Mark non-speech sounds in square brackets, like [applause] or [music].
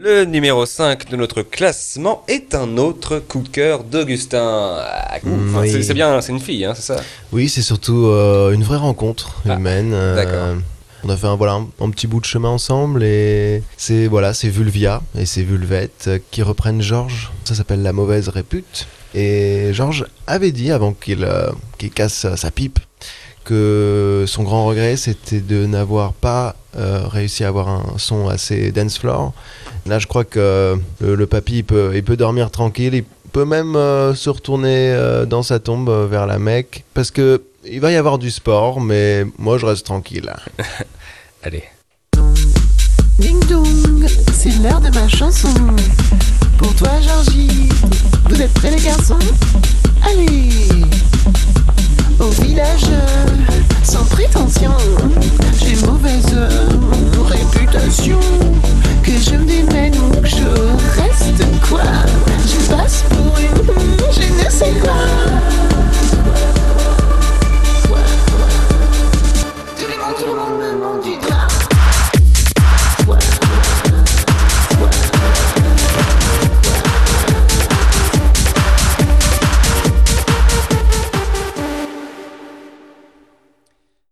Le numéro 5 de notre classement est un autre coup de cœur d'Augustin. Ah, cool. Enfin, oui. c'est- bien, c'est une fille, hein, c'est ça Oui, c'est surtout euh, une vraie rencontre Ah, humaine. euh, d'accord. on a fait un, voilà, un, un petit bout de chemin ensemble et c'est voilà, c'est Vulvia et c'est Vulvette qui reprennent Georges. Ça s'appelle La mauvaise répute. Et Georges avait dit avant qu'il euh, casse sa pipe que son grand regret c'était de n'avoir pas euh, réussi à avoir un son assez dance floor. Là, je crois que euh, le, le papy il peut, il peut dormir tranquille. Il peut même euh, se retourner euh, dans sa tombe euh, vers la Mecque parce que il va y avoir du sport, mais moi je reste tranquille. [laughs] Allez. Ding dong, c'est l'heure de ma chanson. Pour toi, Georgie, vous êtes prêts, les garçons?